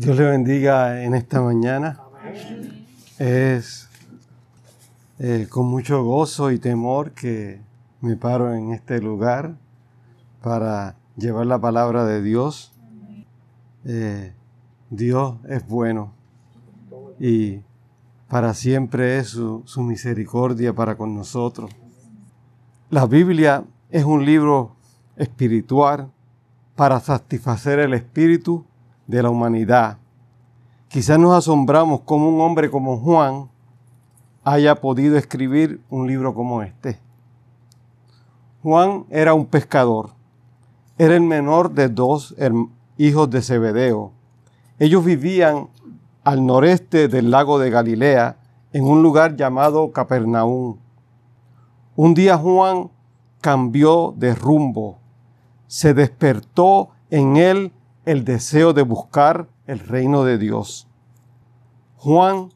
Dios le bendiga en esta mañana. Es eh, con mucho gozo y temor que me paro en este lugar para llevar la palabra de Dios. Eh, Dios es bueno y para siempre es su, su misericordia para con nosotros. La Biblia es un libro espiritual para satisfacer el espíritu de la humanidad. Quizás nos asombramos cómo un hombre como Juan haya podido escribir un libro como este. Juan era un pescador. Era el menor de dos hijos de Zebedeo. Ellos vivían al noreste del lago de Galilea, en un lugar llamado Capernaum. Un día Juan cambió de rumbo. Se despertó en él el deseo de buscar el reino de Dios. Juan,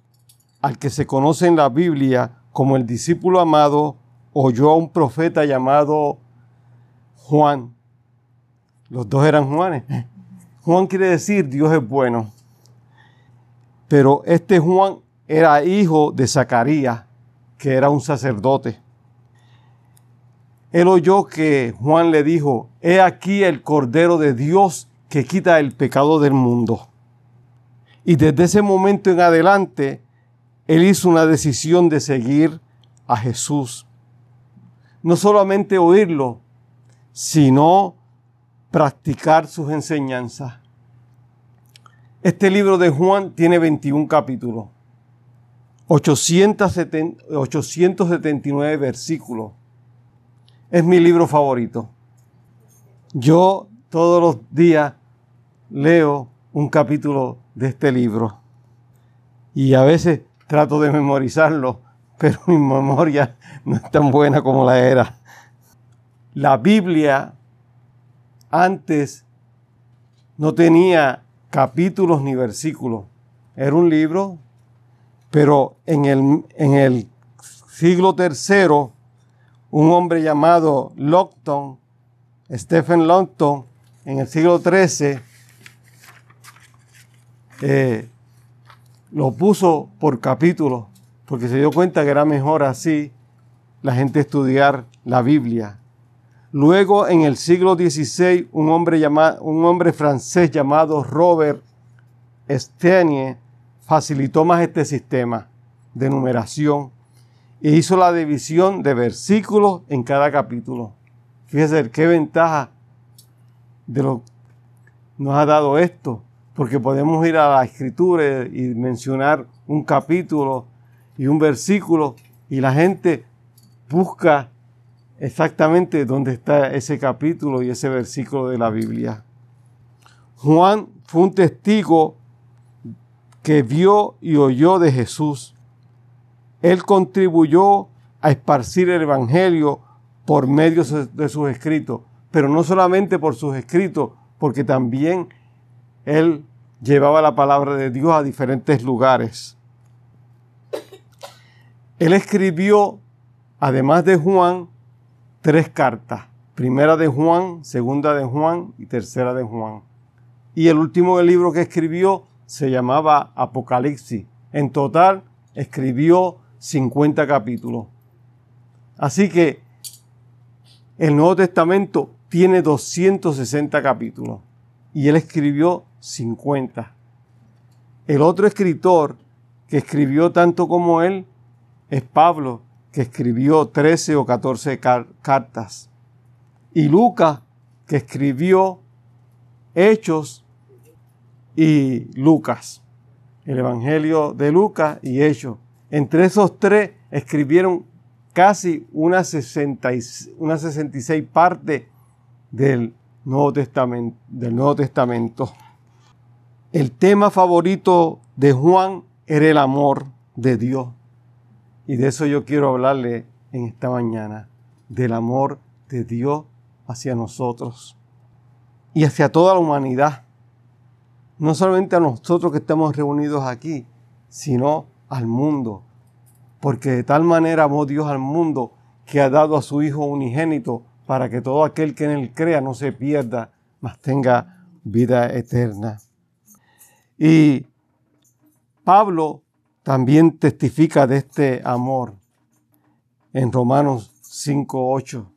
al que se conoce en la Biblia como el discípulo amado, oyó a un profeta llamado Juan. Los dos eran Juanes. Juan quiere decir Dios es bueno. Pero este Juan era hijo de Zacarías, que era un sacerdote. Él oyó que Juan le dijo, he aquí el Cordero de Dios que quita el pecado del mundo. Y desde ese momento en adelante, él hizo una decisión de seguir a Jesús. No solamente oírlo, sino practicar sus enseñanzas. Este libro de Juan tiene 21 capítulos, 879 versículos. Es mi libro favorito. Yo todos los días leo un capítulo de este libro y a veces trato de memorizarlo, pero mi memoria no es tan buena como la era. La Biblia antes no tenía capítulos ni versículos. Era un libro, pero en el, en el siglo III, un hombre llamado Lockton, Stephen Lockton, en el siglo XIII, eh, lo puso por capítulo, porque se dio cuenta que era mejor así la gente estudiar la Biblia. Luego, en el siglo XVI, un hombre, llamado, un hombre francés llamado Robert Stenier facilitó más este sistema de numeración e hizo la división de versículos en cada capítulo. Fíjese qué ventaja de lo nos ha dado esto porque podemos ir a la escritura y mencionar un capítulo y un versículo y la gente busca exactamente dónde está ese capítulo y ese versículo de la Biblia. Juan fue un testigo que vio y oyó de Jesús. Él contribuyó a esparcir el Evangelio por medio de sus escritos, pero no solamente por sus escritos, porque también él llevaba la palabra de Dios a diferentes lugares. Él escribió, además de Juan, tres cartas. Primera de Juan, segunda de Juan y tercera de Juan. Y el último libro que escribió se llamaba Apocalipsis. En total escribió 50 capítulos. Así que el Nuevo Testamento tiene 260 capítulos y él escribió 50. El otro escritor que escribió tanto como él es Pablo, que escribió 13 o 14 cartas. Y Lucas, que escribió Hechos y Lucas. El Evangelio de Lucas y Hechos. Entre esos tres escribieron casi unas 66 partes del Nuevo Testamento, del Nuevo Testamento. El tema favorito de Juan era el amor de Dios. Y de eso yo quiero hablarle en esta mañana, del amor de Dios hacia nosotros y hacia toda la humanidad. No solamente a nosotros que estamos reunidos aquí, sino al mundo. Porque de tal manera amó Dios al mundo que ha dado a su Hijo unigénito para que todo aquel que en él crea no se pierda, mas tenga vida eterna. Y Pablo también testifica de este amor en Romanos 5, 8.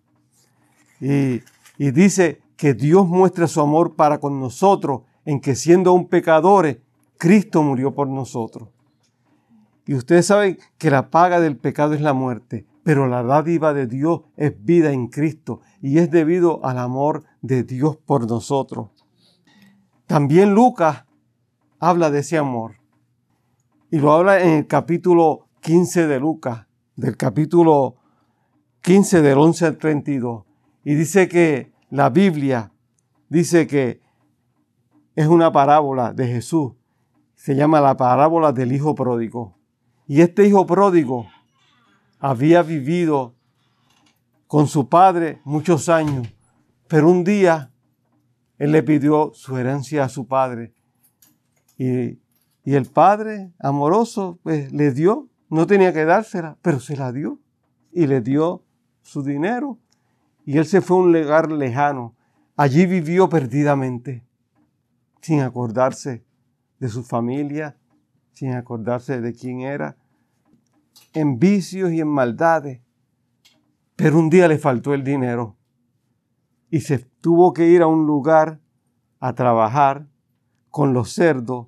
Y, y dice que Dios muestra su amor para con nosotros en que siendo un pecadores, Cristo murió por nosotros. Y ustedes saben que la paga del pecado es la muerte, pero la dádiva de Dios es vida en Cristo y es debido al amor de Dios por nosotros. También Lucas habla de ese amor y lo habla en el capítulo 15 de Lucas, del capítulo 15 del 11 al 32. Y dice que la Biblia dice que es una parábola de Jesús. Se llama la parábola del Hijo Pródigo. Y este Hijo Pródigo había vivido con su padre muchos años, pero un día él le pidió su herencia a su padre. Y, y el padre, amoroso, pues le dio, no tenía que dársela, pero se la dio. Y le dio su dinero. Y él se fue a un lugar lejano. Allí vivió perdidamente, sin acordarse de su familia, sin acordarse de quién era, en vicios y en maldades. Pero un día le faltó el dinero y se tuvo que ir a un lugar a trabajar con los cerdos,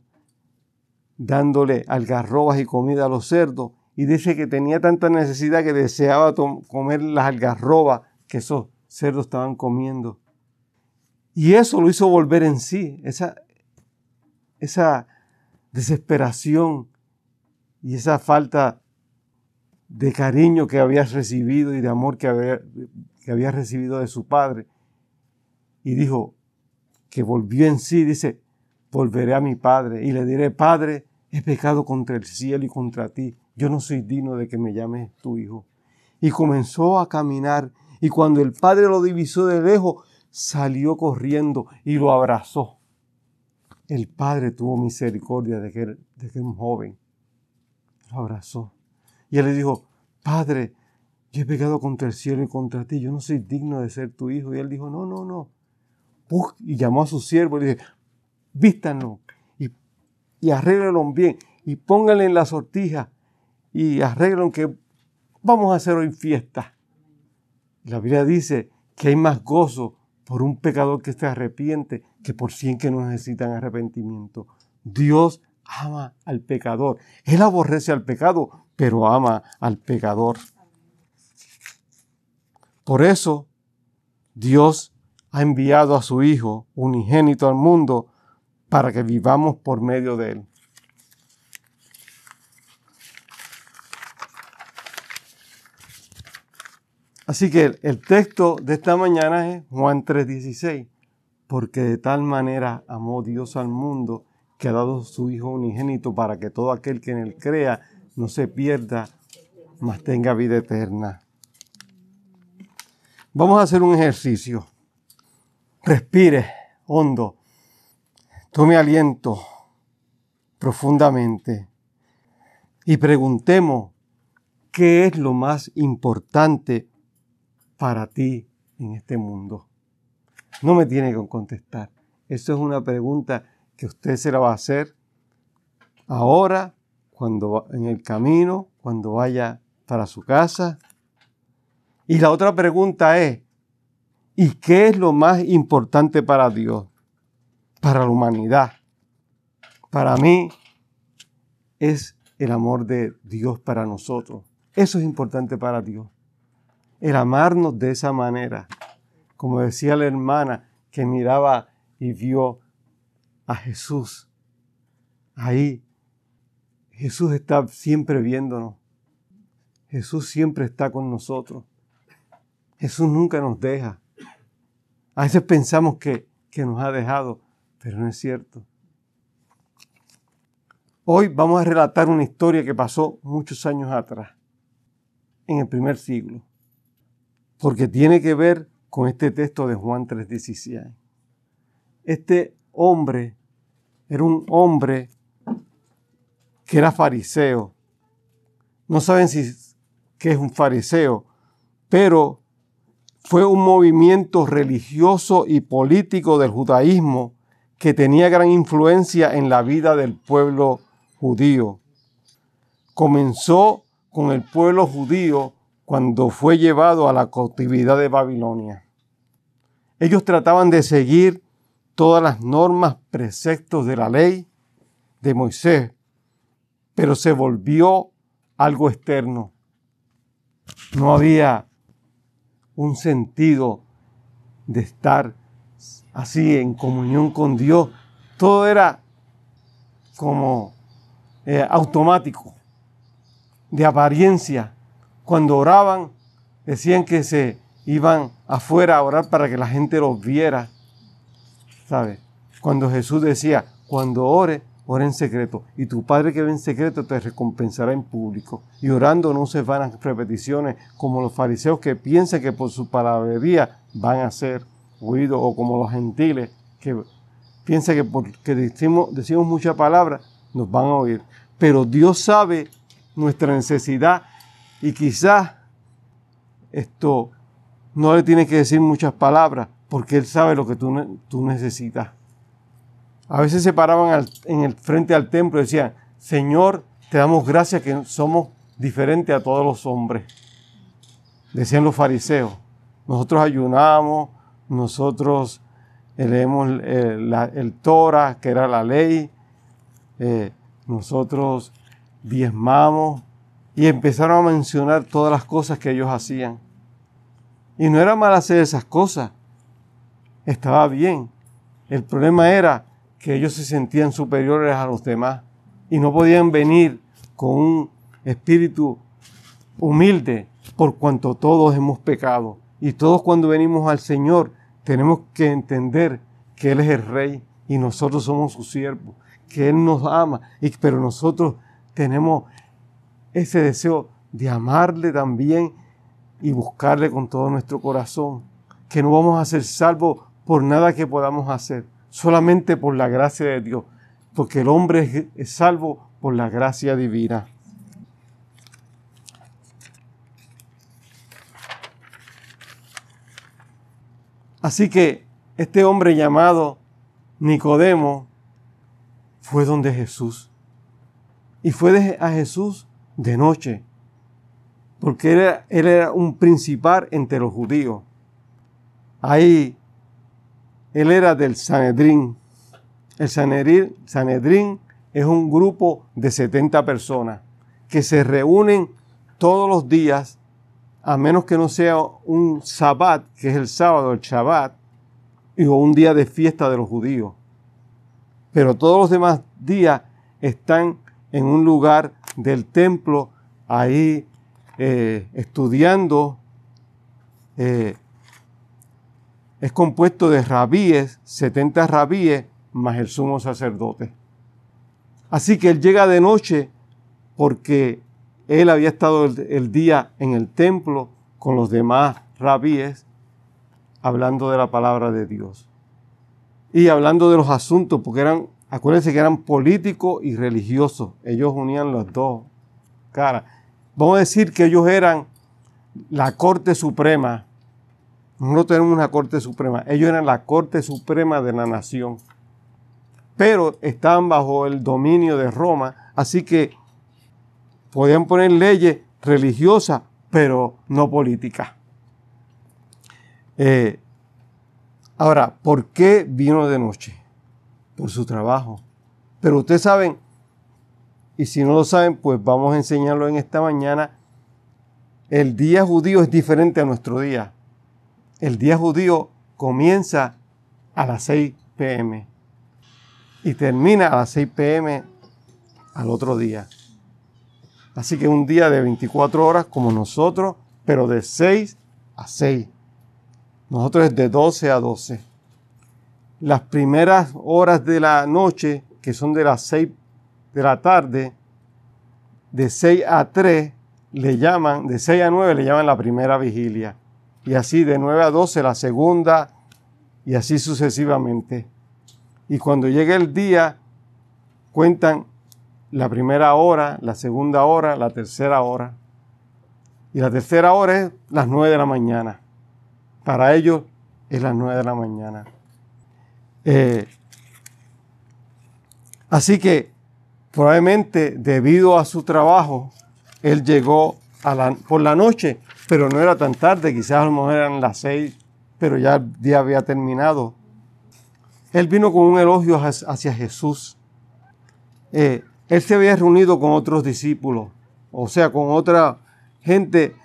dándole algarrobas y comida a los cerdos. Y dice que tenía tanta necesidad que deseaba comer las algarrobas que esos cerdos estaban comiendo. Y eso lo hizo volver en sí, esa, esa desesperación y esa falta de cariño que había recibido y de amor que había, que había recibido de su padre. Y dijo que volvió en sí, dice, volveré a mi padre y le diré, Padre, he pecado contra el cielo y contra ti, yo no soy digno de que me llames tu hijo. Y comenzó a caminar y cuando el padre lo divisó de lejos, salió corriendo y lo abrazó. El padre tuvo misericordia de que, de que un joven lo abrazó. Y él le dijo, Padre, yo he pecado contra el cielo y contra ti, yo no soy digno de ser tu hijo. Y él dijo, no, no, no. Y llamó a su siervo y le dijo, vístanlo y, y arréglenlo bien y pónganle en la sortija y arreglen que vamos a hacer hoy fiesta. La Biblia dice que hay más gozo por un pecador que se arrepiente que por cien que no necesitan arrepentimiento. Dios ama al pecador. Él aborrece al pecado, pero ama al pecador. Por eso Dios ha enviado a su Hijo unigénito al mundo para que vivamos por medio de Él. Así que el texto de esta mañana es Juan 3:16, porque de tal manera amó Dios al mundo que ha dado su Hijo unigénito para que todo aquel que en él crea no se pierda, mas tenga vida eterna. Vamos a hacer un ejercicio. Respire hondo, tome aliento profundamente y preguntemos qué es lo más importante para ti en este mundo? No me tiene que contestar. Eso es una pregunta que usted se la va a hacer ahora, cuando en el camino, cuando vaya para su casa. Y la otra pregunta es, ¿y qué es lo más importante para Dios? Para la humanidad. Para mí es el amor de Dios para nosotros. Eso es importante para Dios el amarnos de esa manera. Como decía la hermana que miraba y vio a Jesús. Ahí Jesús está siempre viéndonos. Jesús siempre está con nosotros. Jesús nunca nos deja. A veces pensamos que, que nos ha dejado, pero no es cierto. Hoy vamos a relatar una historia que pasó muchos años atrás, en el primer siglo porque tiene que ver con este texto de Juan 3:16. Este hombre era un hombre que era fariseo. No saben si es un fariseo, pero fue un movimiento religioso y político del judaísmo que tenía gran influencia en la vida del pueblo judío. Comenzó con el pueblo judío cuando fue llevado a la cautividad de Babilonia. Ellos trataban de seguir todas las normas, preceptos de la ley de Moisés, pero se volvió algo externo. No había un sentido de estar así en comunión con Dios. Todo era como eh, automático, de apariencia. Cuando oraban, decían que se iban afuera a orar para que la gente los viera. ¿Sabes? Cuando Jesús decía, cuando ore, ora en secreto. Y tu Padre que ve en secreto te recompensará en público. Y orando no se van a repeticiones como los fariseos que piensan que por su palabrería van a ser o como los gentiles que piensan que porque decimos, decimos mucha palabra nos van a oír. Pero Dios sabe nuestra necesidad y quizás esto no le tiene que decir muchas palabras porque Él sabe lo que tú, tú necesitas. A veces se paraban en el frente al templo y decían, Señor, te damos gracias que somos diferentes a todos los hombres. Decían los fariseos, nosotros ayunamos, nosotros leemos el, el Torah, que era la ley, eh, nosotros diezmamos y empezaron a mencionar todas las cosas que ellos hacían. Y no era mal hacer esas cosas, estaba bien. El problema era que ellos se sentían superiores a los demás y no podían venir con un espíritu humilde por cuanto todos hemos pecado. Y todos cuando venimos al Señor tenemos que entender que Él es el Rey y nosotros somos sus siervos, que Él nos ama, y, pero nosotros tenemos ese deseo de amarle también y buscarle con todo nuestro corazón, que no vamos a ser salvos por nada que podamos hacer, solamente por la gracia de Dios, porque el hombre es salvo por la gracia divina. Así que este hombre llamado Nicodemo fue donde Jesús. Y fue a Jesús de noche, porque él era, él era un principal entre los judíos. Ahí él era del Sanedrín. El Sanedrín, Sanedrín es un grupo de 70 personas que se reúnen todos los días a menos que no sea un sabbat, que es el sábado, el Shabbat, o un día de fiesta de los judíos. Pero todos los demás días están en un lugar del templo, ahí eh, estudiando. Eh, es compuesto de rabíes, 70 rabíes, más el sumo sacerdote. Así que él llega de noche porque él había estado el, día en el templo con los demás rabíes hablando de la palabra de Dios. Y hablando de los asuntos, porque eran, acuérdense que eran políticos y religiosos. Ellos unían los dos caras. Vamos a decir que ellos eran la Corte Suprema. No tenemos una Corte Suprema. Ellos eran la Corte Suprema de la nación. Pero estaban bajo el dominio de Roma. Así que Podían poner leyes religiosas, pero no políticas. Eh, ahora, ¿por qué vino de noche? Por su trabajo. Pero ustedes saben, y si no lo saben, pues vamos a enseñarlo en esta mañana. El día judío es diferente a nuestro día. El día judío comienza a las 6 pm y termina a las 6 pm al otro día. Así que un día de 24 horas como nosotros, pero de 6 a 6. Nosotros es de 12 a 12. Las primeras horas de la noche, que son de las 6 de la tarde, de 6 a 3 le llaman, de 6 a 9 le llaman la primera vigilia. Y así de 9 a 12 la segunda y así sucesivamente. Y cuando llegue el día, cuentan la primera hora, la segunda hora, la tercera hora. Y la tercera hora es las nueve de la mañana. Para ellos es las nueve de la mañana. Eh, Así que probablemente debido a su trabajo, él llegó por la noche, pero no era tan tarde, quizás a lo mejor eran las seis, pero ya el día había terminado. Él vino con un elogio hacia Jesús. Eh, él se había reunido con otros discípulos, o sea, con otra gente,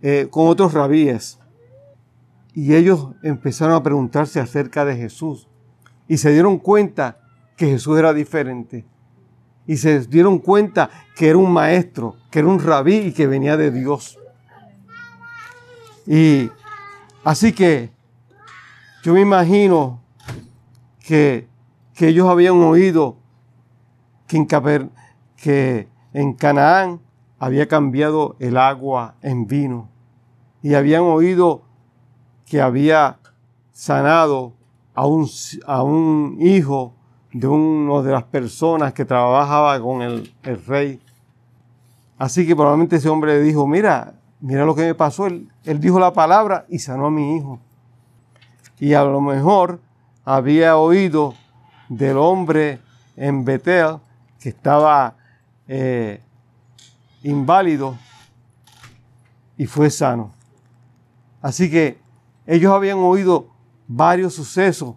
eh, con otros rabíes. Y ellos empezaron a preguntarse acerca de Jesús. Y se dieron cuenta que Jesús era diferente. Y se dieron cuenta que era un maestro, que era un rabí y que venía de Dios. Y así que yo me imagino que, ellos habían oído que en, Canaán había cambiado el agua en vino y habían oído que había sanado a un, a un hijo de una de las personas que trabajaba con el, el, rey. Así que probablemente ese hombre le dijo, mira, mira lo que me pasó. Él, él dijo la palabra y sanó a mi hijo. Y a lo mejor había oído del hombre en Betel que estaba eh, inválido y fue sano. Así que ellos habían oído varios sucesos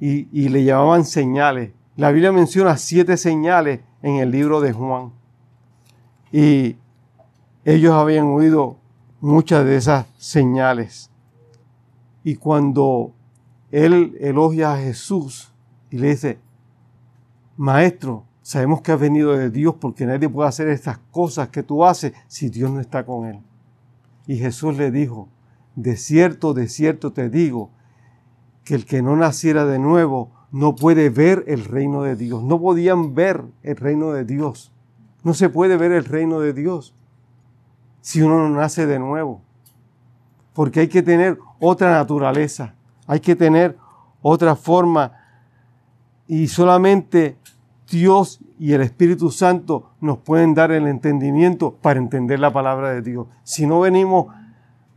y, y, le llamaban señales. La Biblia menciona siete señales en el libro de Juan. Y ellos habían oído muchas de esas señales. Y cuando él elogia a Jesús y le dice, Maestro, sabemos que has venido de Dios porque nadie puede hacer estas cosas que tú haces si Dios no está con él. Y Jesús le dijo, de cierto, de cierto te digo, que el que no naciera de nuevo no puede ver el reino de Dios. No podían ver el reino de Dios. No se puede ver el reino de Dios si uno no nace de nuevo. Porque hay que tener otra naturaleza. Hay que tener otra forma y solamente Dios y el Espíritu Santo nos pueden dar el entendimiento para entender la palabra de Dios. Si no venimos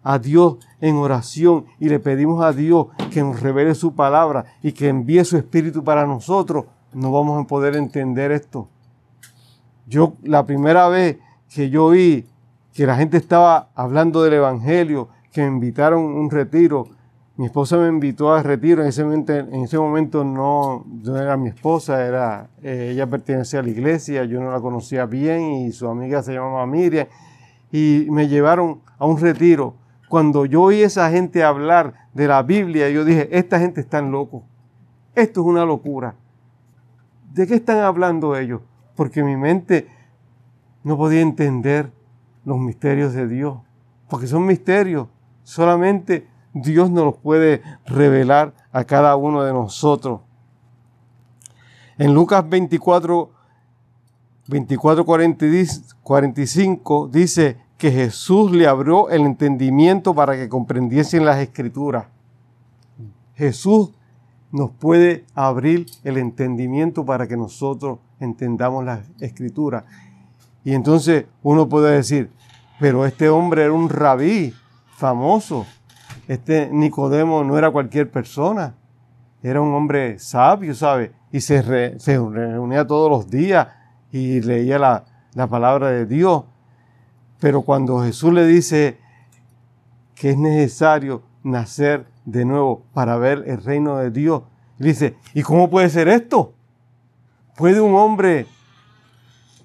a Dios en oración y le pedimos a Dios que nos revele su palabra y que envíe su Espíritu para nosotros, no vamos a poder entender esto. Yo la primera vez que yo vi que la gente estaba hablando del Evangelio, que invitaron un retiro, mi esposa me invitó a retiro, en ese momento, en ese momento no, era mi esposa, era, eh, ella pertenecía a la iglesia, yo no la conocía bien y su amiga se llamaba Miriam, y me llevaron a un retiro. Cuando yo oí a esa gente hablar de la Biblia, yo dije, esta gente está loco, esto es una locura. ¿De qué están hablando ellos? Porque mi mente no podía entender los misterios de Dios, porque son misterios, solamente Dios nos los puede revelar a cada uno de nosotros. En Lucas 24, 24, 45 dice que Jesús le abrió el entendimiento para que comprendiesen las escrituras. Jesús nos puede abrir el entendimiento para que nosotros entendamos las escrituras. Y entonces uno puede decir, pero este hombre era un rabí famoso, este Nicodemo no era cualquier persona, era un hombre sabio, ¿sabe? Y se, reunía todos los días y leía la, la palabra de Dios. Pero cuando Jesús le dice que es necesario nacer de nuevo para ver el reino de Dios, dice, ¿y cómo puede ser esto? ¿Puede un hombre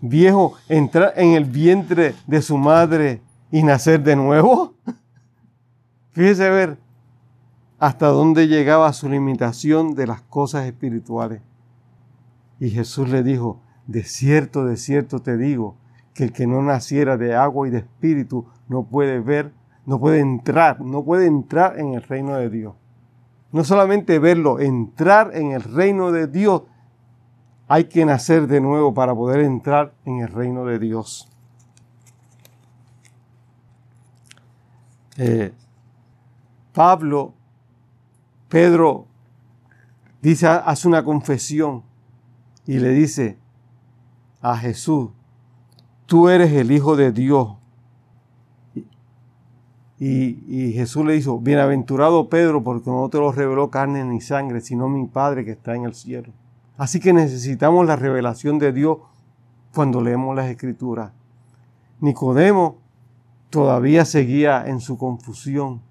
viejo entrar en el vientre de su madre y nacer de nuevo? Fíjese ver hasta dónde llegaba su limitación de las cosas espirituales. Y Jesús le dijo, de cierto, de cierto te digo, que el que no naciera de agua y de espíritu no puede ver, no puede entrar, no puede entrar en el reino de Dios. No solamente verlo, entrar en el reino de Dios, hay que nacer de nuevo para poder entrar en el reino de Dios. Eh, Pablo, Pedro dice, hace una confesión y le dice a Jesús, tú eres el Hijo de Dios. Y, Jesús le dijo, bienaventurado Pedro, porque no te lo reveló carne ni sangre, sino mi Padre que está en el cielo. Así que necesitamos la revelación de Dios cuando leemos las escrituras. Nicodemo todavía seguía en su confusión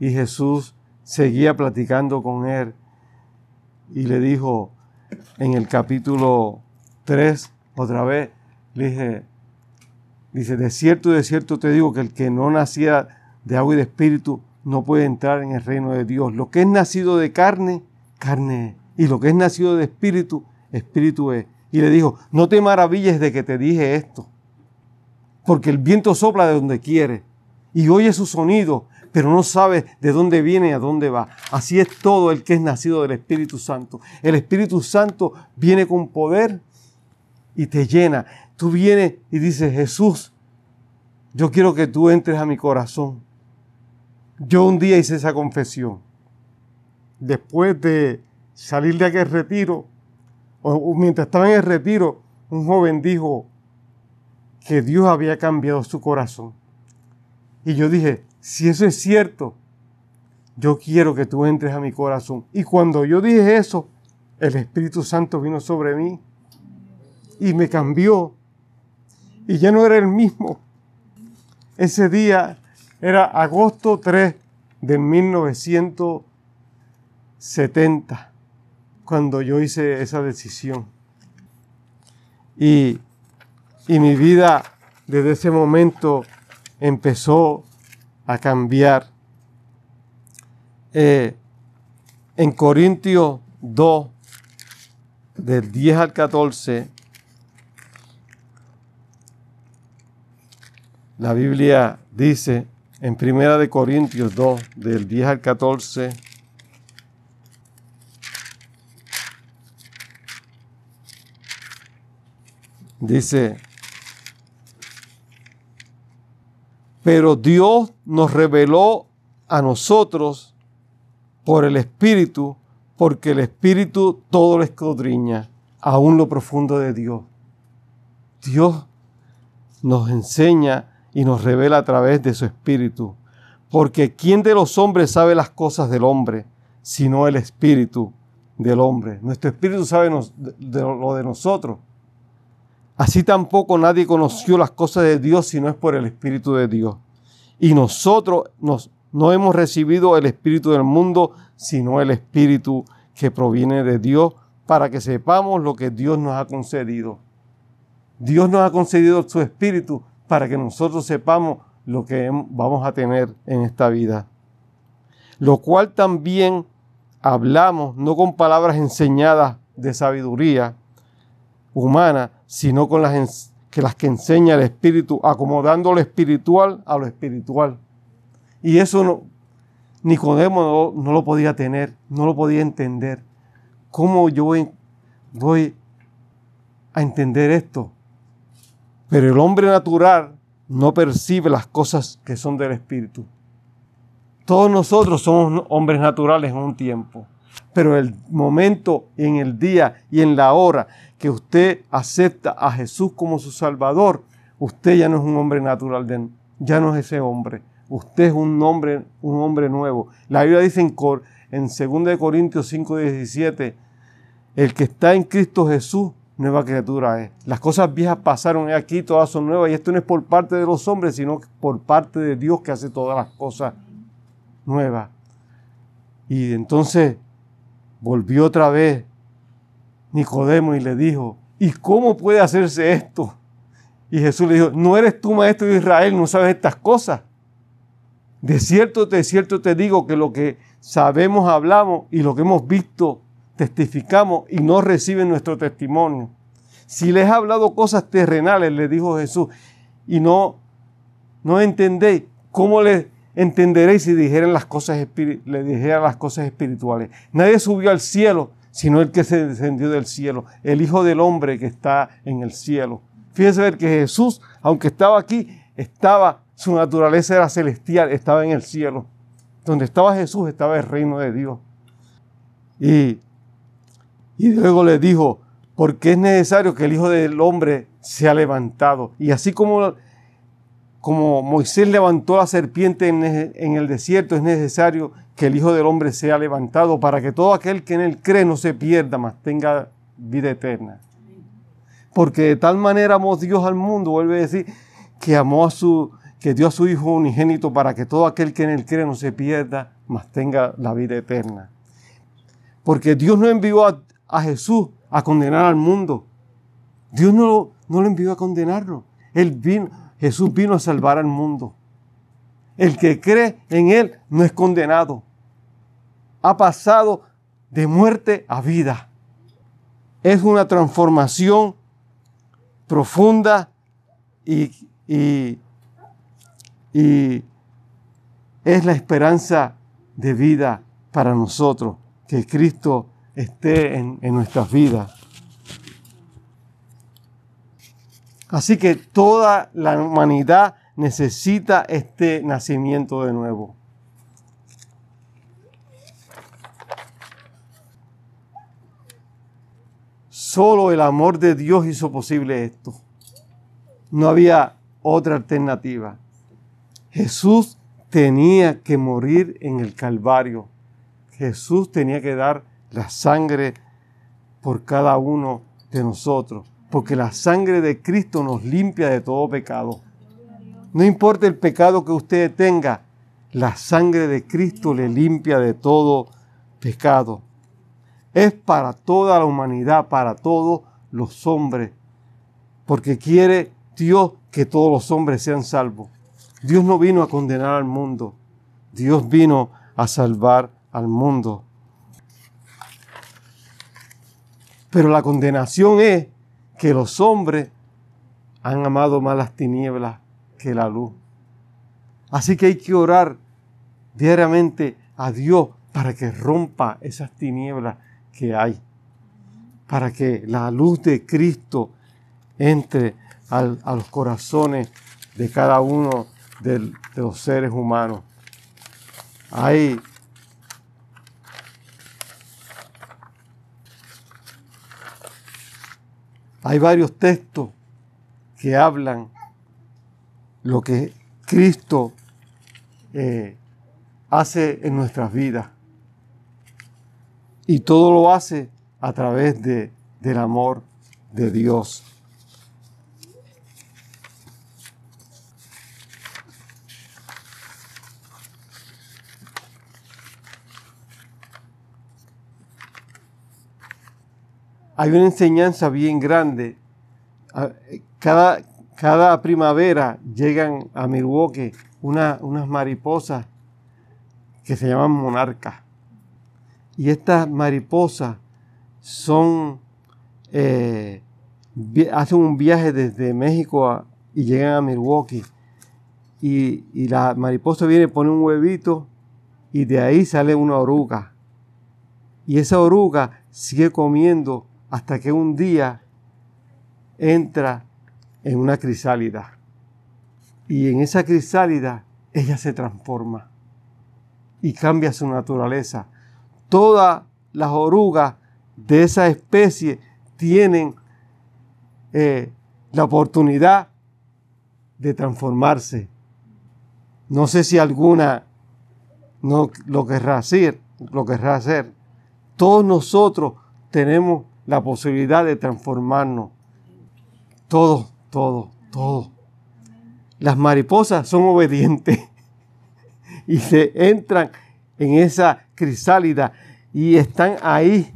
y Jesús seguía platicando con él y le dijo en el capítulo 3, otra vez, le dije, dice, de cierto, de cierto te digo que el que no nacía de agua y de espíritu no puede entrar en el reino de Dios. Lo que es nacido de carne, carne es. Y lo que es nacido de espíritu, espíritu es. Y le dijo, no te maravilles de que te dije esto, porque el viento sopla de donde quiere y oye su sonido, pero no sabe de dónde viene y a dónde va. Así es todo el que es nacido del Espíritu Santo. El Espíritu Santo viene con poder y te llena. Tú vienes y dices, Jesús, yo quiero que tú entres a mi corazón. Yo un día hice esa confesión. Después de salir de aquel retiro, o mientras estaba en el retiro, un joven dijo que Dios había cambiado su corazón. Y yo dije, si eso es cierto, yo quiero que tú entres a mi corazón. Y cuando yo dije eso, el Espíritu Santo vino sobre mí y me cambió. Y ya no era el mismo. Ese día era agosto 3 de 1970, cuando yo hice esa decisión. Y, y mi vida desde ese momento empezó a cambiar. Eh, en Corintios 2, del 10 al 14, la Biblia dice en Primera de Corintios 2, del 10 al 14, dice, Pero Dios nos reveló a nosotros por el Espíritu, porque el Espíritu todo lo escudriña, aún lo profundo de Dios. Dios nos enseña y nos revela a través de su Espíritu. Porque ¿quién de los hombres sabe las cosas del hombre, sino el Espíritu del hombre? Nuestro Espíritu sabe lo de nosotros. Así tampoco nadie conoció las cosas de Dios si no es por el Espíritu de Dios. Y nosotros no hemos recibido el Espíritu del mundo, sino el Espíritu que proviene de Dios para que sepamos lo que Dios nos ha concedido. Dios nos ha concedido su Espíritu para que nosotros sepamos lo que vamos a tener en esta vida. Lo cual también hablamos no con palabras enseñadas de sabiduría humana, sino con las, que las que enseña el Espíritu, acomodando lo espiritual a lo espiritual. Y eso no, Nicodemo no, lo podía tener, no lo podía entender. ¿Cómo yo voy a entender esto? Pero el hombre natural no percibe las cosas que son del Espíritu. Todos nosotros somos hombres naturales en un tiempo, pero el momento, en el día y en la hora que usted acepta a Jesús como su Salvador, usted ya no es un hombre natural, ya no es ese hombre. Usted es un hombre, un hombre nuevo. La Biblia dice en, en 2 Corintios 5, 17, el que está en Cristo Jesús, nueva criatura es. Las cosas viejas pasaron aquí, todas son nuevas. Y esto no es por parte de los hombres, sino por parte de Dios que hace todas las cosas nuevas. Y entonces volvió otra vez Nicodemo y le dijo, ¿y cómo puede hacerse esto? Y Jesús le dijo, no eres tú maestro de Israel, no sabes estas cosas. De cierto, de cierto te digo que lo que sabemos hablamos y lo que hemos visto testificamos y no reciben nuestro testimonio. Si les he hablado cosas terrenales, le dijo Jesús, y no, no entendéis, ¿cómo les entenderéis si dijeran las cosas, le dijeran las cosas espirituales? Nadie subió al cielo sino el que se descendió del cielo, el Hijo del Hombre que está en el cielo. Fíjese ver que Jesús, aunque estaba aquí, estaba, su naturaleza era celestial, estaba en el cielo. Donde estaba Jesús estaba el reino de Dios. Y, y luego le dijo, porque es necesario que el Hijo del Hombre sea levantado. Y así como, como Moisés levantó la serpiente en, en el desierto, es necesario que el Hijo del Hombre sea levantado para que todo aquel que en él cree no se pierda, mas tenga vida eterna. Porque de tal manera amó Dios al mundo, vuelve a decir, que amó a su, que dio a su Hijo unigénito para que todo aquel que en él cree no se pierda, mas tenga la vida eterna. Porque Dios no envió a, a Jesús a condenar al mundo. Dios no, no lo envió a condenarlo. Él vino, Jesús vino a salvar al mundo. El que cree en Él no es condenado. Ha pasado de muerte a vida. Es una transformación profunda y, es la esperanza de vida para nosotros, que Cristo esté en, en nuestras vidas. Así que toda la humanidad necesita este nacimiento de nuevo. Solo el amor de Dios hizo posible esto. No había otra alternativa. Jesús tenía que morir en el Calvario. Jesús tenía que dar la sangre por cada uno de nosotros porque la sangre de Cristo nos limpia de todo pecado. No importa el pecado que usted tenga, la sangre de Cristo le limpia de todo pecado. Es para toda la humanidad, para todos los hombres, porque quiere Dios que todos los hombres sean salvos. Dios no vino a condenar al mundo, Dios vino a salvar al mundo. Pero la condenación es que los hombres han amado más las tinieblas que la luz. Así que hay que orar diariamente a Dios para que rompa esas tinieblas que hay, para que la luz de Cristo entre a los corazones de cada uno de, los seres humanos. Hay Hay varios textos que hablan lo que Cristo eh, hace en nuestras vidas. Y todo lo hace a través de, del amor de Dios. hay una enseñanza bien grande. Ah, cada, cada primavera llegan a Milwaukee unas mariposas que se llaman monarcas. Y estas mariposas eh, hacen un viaje desde México y llegan a Milwaukee. Y, y, la mariposa viene, pone un huevito y de ahí sale una oruga. Y esa oruga sigue comiendo hasta que un día entra en una crisálida. Y en esa crisálida ella se transforma y cambia su naturaleza. Todas las orugas de esa especie tienen eh, la oportunidad de transformarse. No sé si alguna no lo querrá hacer, lo querrá hacer. Todos nosotros tenemos la posibilidad de transformarnos. Todo, todo, todo. Las mariposas son obedientes y se entran en esa crisálida y están ahí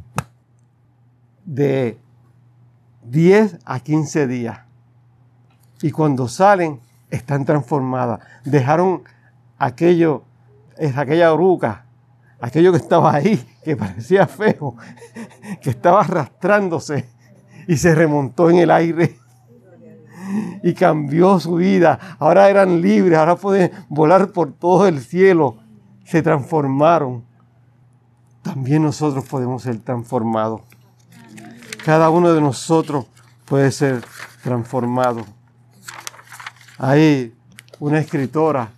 de 10 a 15 días. Y cuando salen, están transformadas. Dejaron aquello, es aquella oruga aquello que estaba ahí, que parecía feo, que estaba arrastrándose y se remontó en el aire y cambió su vida. Ahora eran libres, ahora pueden volar por todo el cielo. Se transformaron. También nosotros podemos ser transformados. Cada uno de nosotros puede ser transformado. Hay una escritora,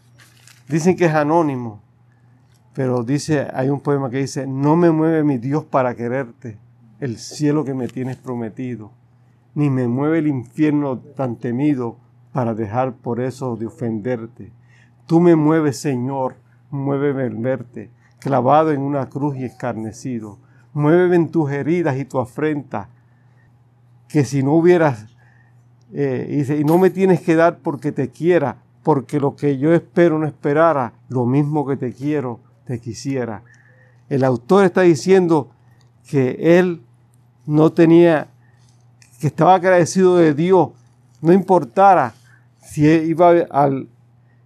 dicen que es anónimo, pero dice, hay un poema que dice, no me mueve mi Dios para quererte, el cielo que me tienes prometido, ni me mueve el infierno tan temido para dejar por eso de ofenderte. Tú me mueves, Señor, muéveme el verte, clavado en una cruz y escarnecido. Muéveme en tus heridas y tu afrenta, que si no hubieras, eh, y no me tienes que dar porque te quiera, porque lo que yo espero no esperara, lo mismo que te quiero, te quisiera. El autor está diciendo que él no tenía, que estaba agradecido de Dios, no importara si iba, al,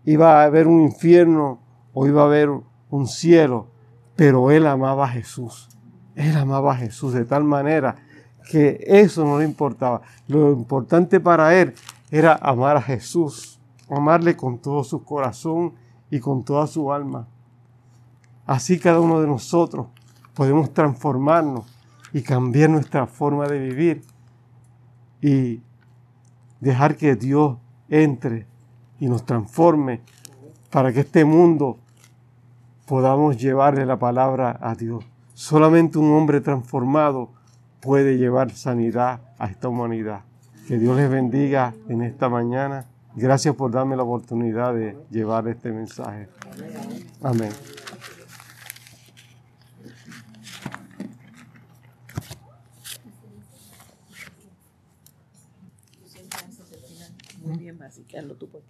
iba a haber un infierno o iba a haber un cielo, pero él amaba a Jesús. Él amaba a Jesús de tal manera que eso no le importaba. Lo importante para él era amar a Jesús, amarle con todo su corazón y con toda su alma. Así cada uno de nosotros podemos transformarnos y cambiar nuestra forma de vivir y dejar que Dios entre y nos transforme para que este mundo podamos llevarle la palabra a Dios. Solamente un hombre transformado puede llevar sanidad a esta humanidad. Que Dios les bendiga en esta mañana. Gracias por darme la oportunidad de llevar este mensaje. Amén. Muy bien, así que hazlo tú, por